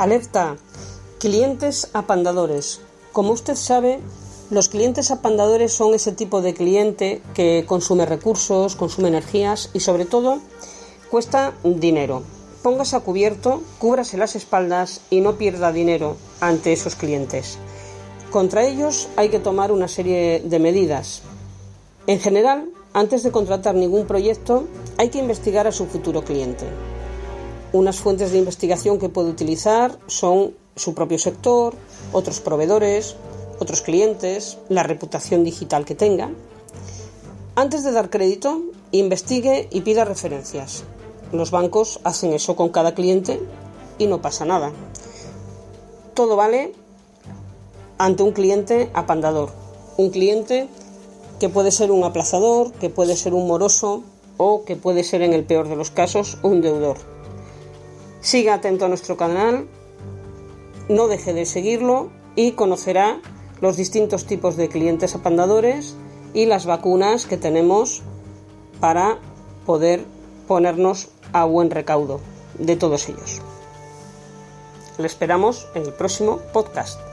Alerta. Clientes apandadores. Como usted sabe, los clientes apandadores son ese tipo de cliente que consume recursos, consume energías y sobre todo cuesta dinero. Póngase a cubierto, cúbrase las espaldas y no pierda dinero ante esos clientes. Contra ellos hay que tomar una serie de medidas. En general, antes de contratar ningún proyecto, hay que investigar a su futuro cliente. Unas fuentes de investigación que puede utilizar son su propio sector, otros proveedores, otros clientes, la reputación digital que tenga. Antes de dar crédito, investigue y pida referencias. Los bancos hacen eso con cada cliente y no pasa nada. Todo vale ante un cliente apandador, un cliente que puede ser un aplazador, que puede ser un moroso o que puede ser en el peor de los casos un deudor. Siga atento a nuestro canal, no deje de seguirlo y conocerá los distintos tipos de clientes apandadores y las vacunas que tenemos para poder ponernos a buen recaudo de todos ellos. Le esperamos en el próximo podcast.